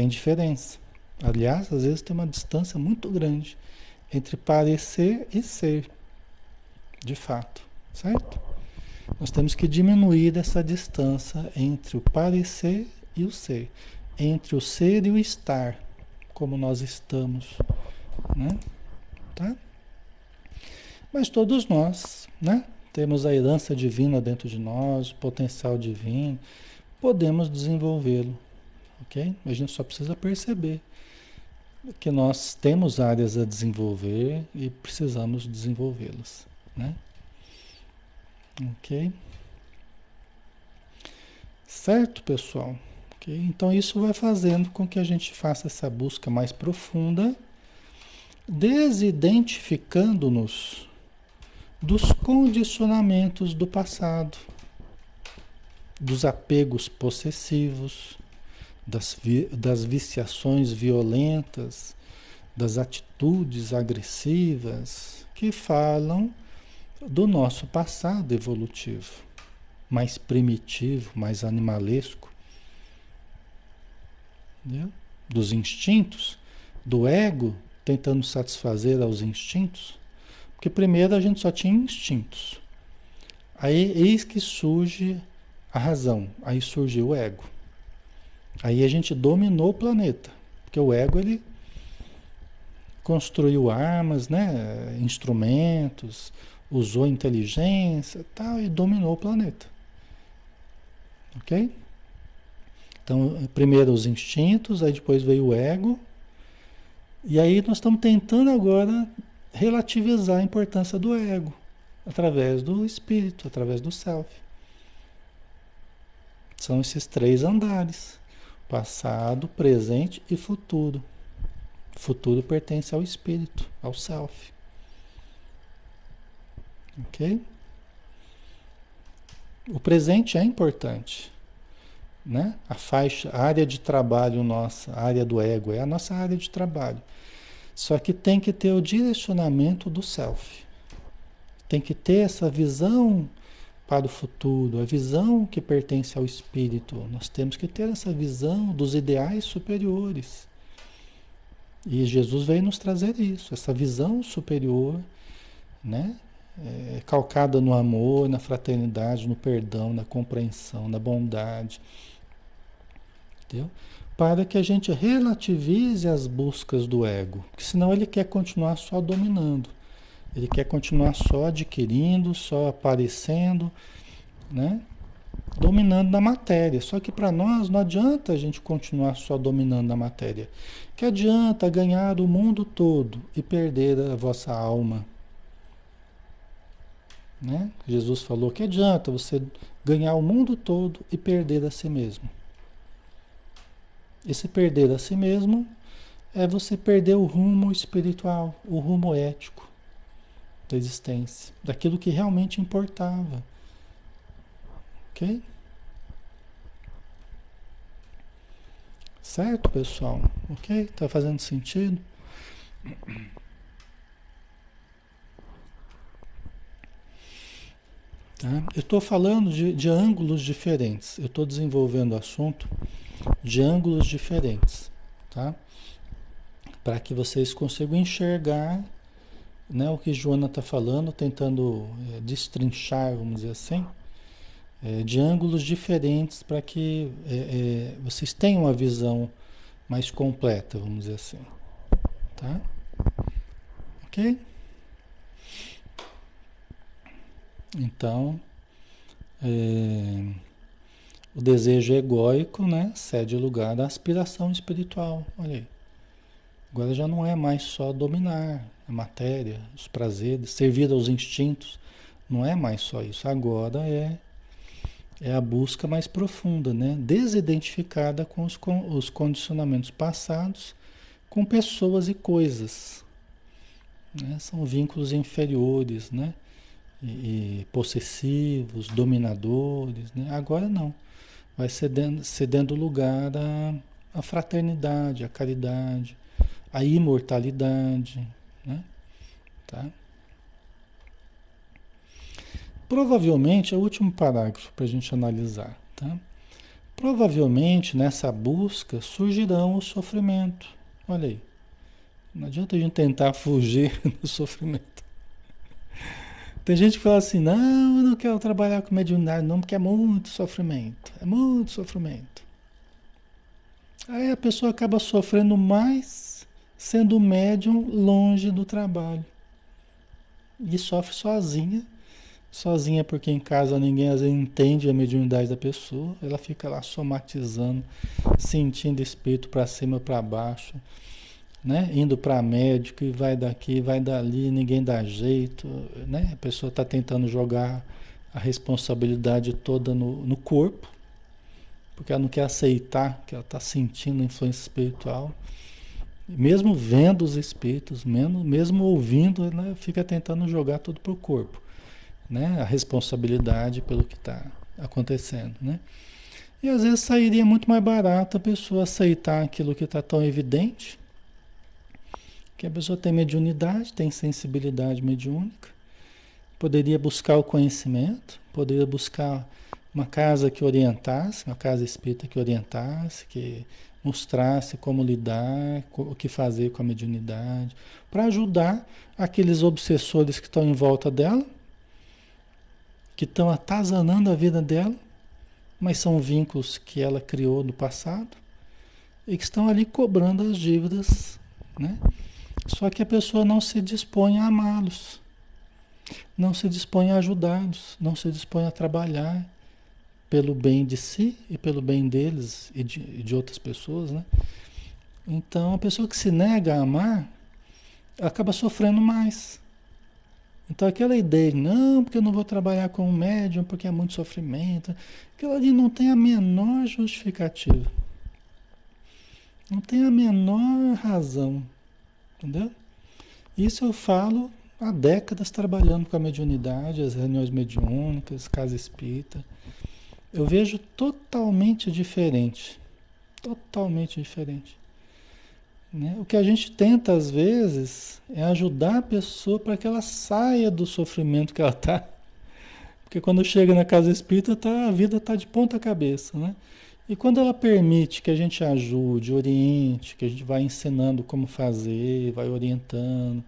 Tem diferença. Aliás, às vezes tem uma distância muito grande entre parecer e ser, de fato, certo? Nós temos que diminuir essa distância entre o parecer e o ser, entre o ser e o estar, como nós estamos, né? Tá? Mas todos nós, né? Temos a herança divina dentro de nós, o potencial divino, podemos desenvolvê-lo ok? A gente só precisa perceber que nós temos áreas a desenvolver e precisamos desenvolvê-las, né? Ok? Certo, pessoal? Okay? Então isso vai fazendo com que a gente faça essa busca mais profunda, desidentificando-nos dos condicionamentos do passado, dos apegos possessivos, das, das viciações violentas, das atitudes agressivas que falam do nosso passado evolutivo, mais primitivo, mais animalesco, né? dos instintos, do ego tentando satisfazer aos instintos, porque primeiro a gente só tinha instintos. Aí eis que surge a razão, aí surge o ego. Aí a gente dominou o planeta, porque o ego ele construiu armas, né, instrumentos, usou inteligência, tal e dominou o planeta. OK? Então, primeiro os instintos, aí depois veio o ego. E aí nós estamos tentando agora relativizar a importância do ego através do espírito, através do self. São esses três andares. Passado, presente e futuro. Futuro pertence ao espírito, ao self. Ok? O presente é importante. Né? A faixa, a área de trabalho nossa, a área do ego, é a nossa área de trabalho. Só que tem que ter o direcionamento do self. Tem que ter essa visão para o futuro, a visão que pertence ao espírito. Nós temos que ter essa visão dos ideais superiores. E Jesus veio nos trazer isso, essa visão superior, né? É, calcada no amor, na fraternidade, no perdão, na compreensão, na bondade. Entendeu? Para que a gente relativize as buscas do ego, porque senão ele quer continuar só dominando. Ele quer continuar só adquirindo, só aparecendo, né? Dominando na matéria. Só que para nós não adianta a gente continuar só dominando na matéria. Que adianta ganhar o mundo todo e perder a vossa alma. Né? Jesus falou que adianta você ganhar o mundo todo e perder a si mesmo. Esse perder a si mesmo é você perder o rumo espiritual, o rumo ético da existência, daquilo que realmente importava. Ok? Certo, pessoal? Ok? Tá fazendo sentido? Tá? Eu estou falando de, de ângulos diferentes. Eu estou desenvolvendo o assunto de ângulos diferentes, tá? Para que vocês consigam enxergar né, o que Joana está falando, tentando é, destrinchar, vamos dizer assim, é, de ângulos diferentes para que é, vocês tenham uma visão mais completa, vamos dizer assim. Tá? Ok? Então, o desejo egóico né, cede lugar à aspiração espiritual. Olha aí. Agora já não é mais só dominar, a matéria, os prazeres, servir aos instintos. Não é mais só isso. Agora é, é a busca mais profunda, né? desidentificada com os, com os condicionamentos passados, com pessoas e coisas. Né? São vínculos inferiores, né? E, e possessivos, dominadores. Né? Agora não. Vai cedendo, cedendo lugar à, à fraternidade, à caridade, à imortalidade? Tá? Provavelmente, é o último parágrafo para a gente analisar. Tá? Provavelmente nessa busca surgirão o sofrimento. Olha aí. Não adianta a gente tentar fugir do sofrimento. Tem gente que fala assim: não, eu não quero trabalhar com mediunidade, não, porque é muito sofrimento. É muito sofrimento. Aí a pessoa acaba sofrendo mais sendo médium longe do trabalho. E sofre sozinha, sozinha porque em casa ninguém às vezes entende a mediunidade da pessoa, ela fica lá somatizando, sentindo espírito para cima, para baixo, né? Indo para médico e vai daqui, vai dali, ninguém dá jeito, né? A pessoa está tentando jogar a responsabilidade toda no, no corpo, porque ela não quer aceitar que ela está sentindo influência espiritual. Mesmo vendo os espíritos, mesmo, mesmo ouvindo, né, fica tentando jogar tudo para o corpo. Né? A responsabilidade pelo que está acontecendo. Né? E às vezes sairia muito mais barato a pessoa aceitar aquilo que está tão evidente, que a pessoa tem mediunidade, tem sensibilidade mediúnica, poderia buscar o conhecimento, poderia buscar uma casa que orientasse, uma casa espírita que orientasse, que mostrasse como lidar, o que fazer com a mediunidade, para ajudar aqueles obsessores que estão em volta dela, que estão atazanando a vida dela, mas são vínculos que ela criou no passado e que estão ali cobrando as dívidas, né? Só que a pessoa não se dispõe a amá-los, não se dispõe a ajudá-los, não se dispõe a trabalhar, pelo bem de si e pelo bem deles e de, de outras pessoas, né? Então, a pessoa que se nega a amar acaba sofrendo mais. Então, aquela ideia, não, porque eu não vou trabalhar com um médium, porque é muito sofrimento, aquilo ali não tem a menor justificativa. Não tem a menor razão. Entendeu? Isso eu falo há décadas trabalhando com a mediunidade, as reuniões mediúnicas, casa espírita. Eu vejo totalmente diferente. Totalmente diferente. Né? O que a gente tenta, às vezes, é ajudar a pessoa para que ela saia do sofrimento que ela está. Porque quando chega na casa espírita, tá, a vida está de ponta cabeça. Né? E quando ela permite que a gente ajude, oriente, que a gente vai ensinando como fazer, vai orientando,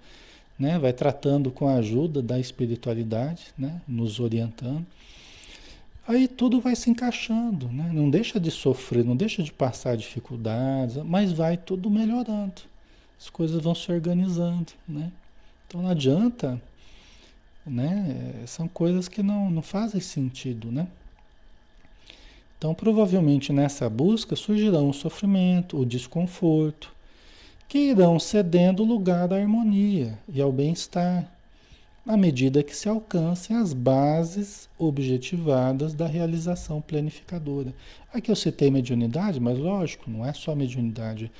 né? vai tratando com a ajuda da espiritualidade, né? nos orientando, aí tudo vai se encaixando, né? não deixa de sofrer, não deixa de passar dificuldades, mas vai tudo melhorando, as coisas vão se organizando. Né? Então não adianta, né? são coisas que não, não fazem sentido, né? Então, provavelmente nessa busca surgirão o sofrimento, o desconforto, que irão cedendo lugar à harmonia e ao bem-estar, à medida que se alcancem as bases objetivadas da realização planificadora. Aqui eu citei mediunidade, mas lógico, não é só mediunidade.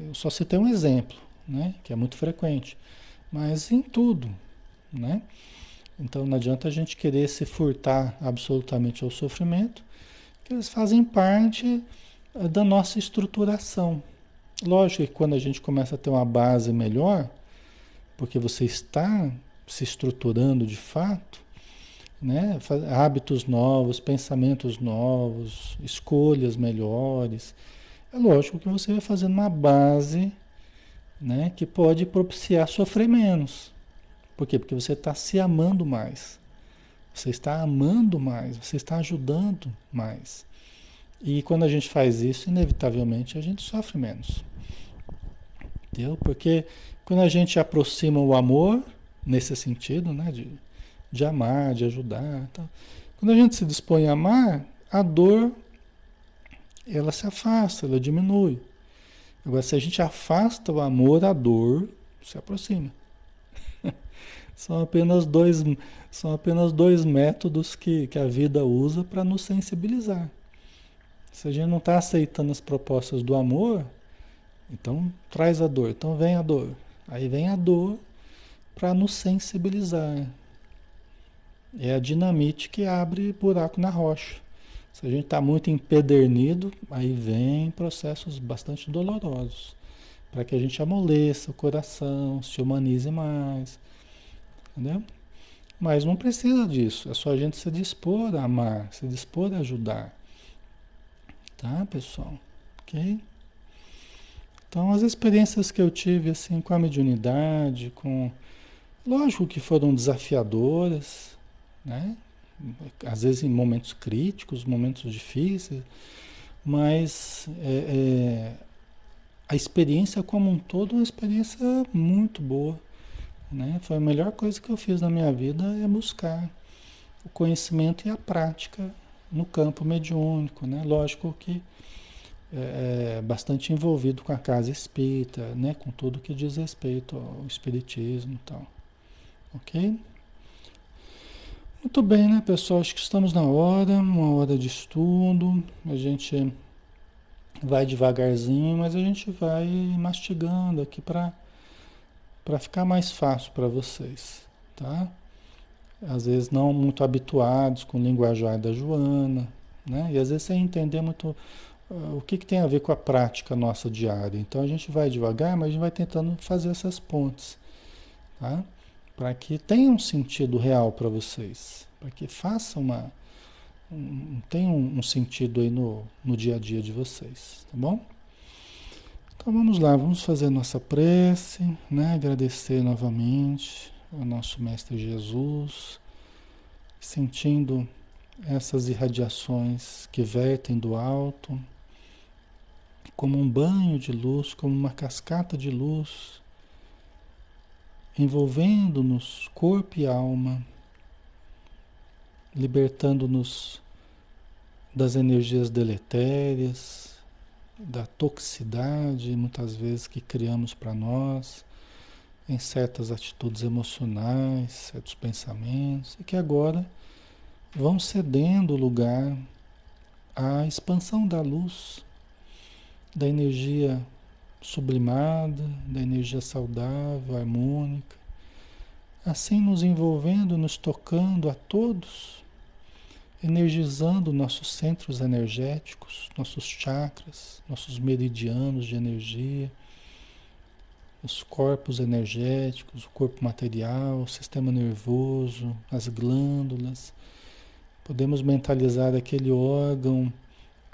Eu só citei um exemplo, né, que é muito frequente, mas em tudo, né? Então não adianta a gente querer se furtar absolutamente ao sofrimento que eles fazem parte eh, da nossa estruturação. Lógico que quando a gente começa a ter uma base melhor, porque você está se estruturando de fato, né? hábitos novos, pensamentos novos, escolhas melhores, é lógico que você vai fazendo uma base né? que pode propiciar sofrer menos. Por quê? Porque você está se amando mais. Você está amando mais, você está ajudando mais. E quando a gente faz isso, inevitavelmente a gente sofre menos. Entendeu? Porque quando a gente aproxima o amor, nesse sentido, né, de, de amar, de ajudar, tá? quando a gente se dispõe a amar, a dor ela se afasta, ela diminui. Agora, se a gente afasta o amor, a dor se aproxima. São apenas dois, são apenas dois métodos que, que a vida usa para nos sensibilizar. Se a gente não está aceitando as propostas do amor, então traz a dor. Então vem a dor. Aí vem a dor para nos sensibilizar. É a dinamite que abre buraco na rocha. Se a gente está muito empedernido, aí vem processos bastante dolorosos. Para que a gente amoleça o coração, se humanize mais Entendeu? Mas não precisa disso. É só a gente se dispor a amar, se dispor a ajudar. Tá, pessoal? Ok? Então, as experiências que eu tive assim com a mediunidade, com. Lógico que foram desafiadoras, né? Às vezes em momentos críticos, momentos difíceis, mas é, é, a experiência como um todo é uma experiência muito boa. Né? Foi a melhor coisa que eu fiz na minha vida é buscar o conhecimento e a prática no campo mediúnico, né? Lógico que é, é bastante envolvido com a casa espírita, né? Com tudo que diz respeito ao espiritismo e tal. Ok? Muito bem, né, pessoal? Acho que estamos na hora, uma hora de estudo. A gente vai devagarzinho, mas a gente vai mastigando aqui para para ficar mais fácil para vocês, tá? Às vezes não muito habituados com o linguajar da Joana, né? E às vezes sem entender muito uh, o que, que tem a ver com a prática nossa diária. Então a gente vai devagar, mas a gente vai tentando fazer essas pontes, tá? Para que tenha um sentido real para vocês, para que faça uma um, tenha um, um sentido aí no, no dia a dia de vocês, tá bom? Então vamos lá, vamos fazer nossa prece, né? agradecer novamente ao nosso Mestre Jesus, sentindo essas irradiações que vertem do alto, como um banho de luz, como uma cascata de luz, envolvendo-nos corpo e alma, libertando-nos das energias deletérias, da toxicidade, muitas vezes, que criamos para nós, em certas atitudes emocionais, certos pensamentos, e que agora vão cedendo lugar à expansão da luz, da energia sublimada, da energia saudável, harmônica, assim nos envolvendo, nos tocando a todos, energizando nossos centros energéticos, nossos chakras, nossos meridianos de energia, os corpos energéticos, o corpo material, o sistema nervoso, as glândulas. Podemos mentalizar aquele órgão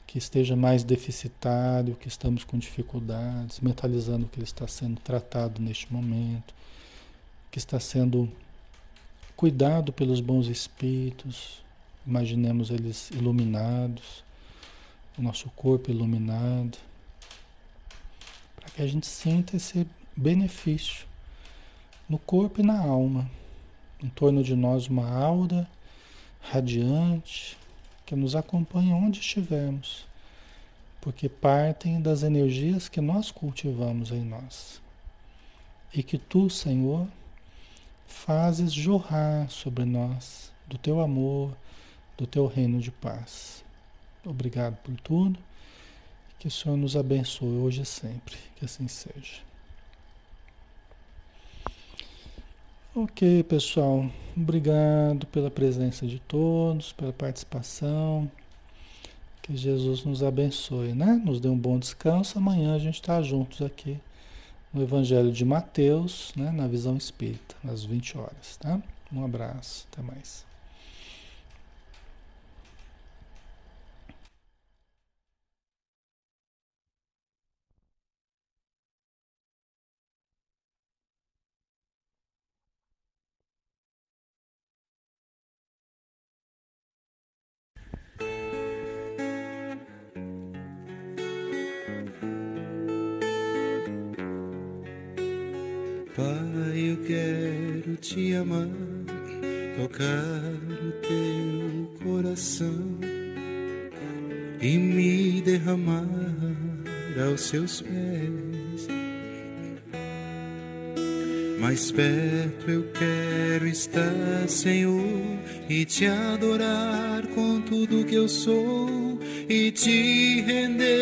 que esteja mais deficitário, que estamos com dificuldades, mentalizando que ele está sendo tratado neste momento, que está sendo cuidado pelos bons espíritos, imaginemos eles iluminados, o nosso corpo iluminado, para que a gente sinta esse benefício no corpo e na alma. Em torno de nós uma aura radiante que nos acompanha onde estivermos, porque partem das energias que nós cultivamos em nós. E que tu, Senhor, fazes jorrar sobre nós do teu amor, do teu reino de paz. Obrigado por tudo. Que o Senhor nos abençoe hoje e sempre. Que assim seja. Ok, pessoal. Obrigado pela presença de todos, pela participação. Que Jesus nos abençoe, né? Nos dê um bom descanso. Amanhã a gente está juntos aqui no Evangelho de Mateus, né? Na visão espírita, às 20 horas, tá? Um abraço, até mais. Seus pés. Mais perto eu quero estar, Senhor, e te adorar com tudo que eu sou e te render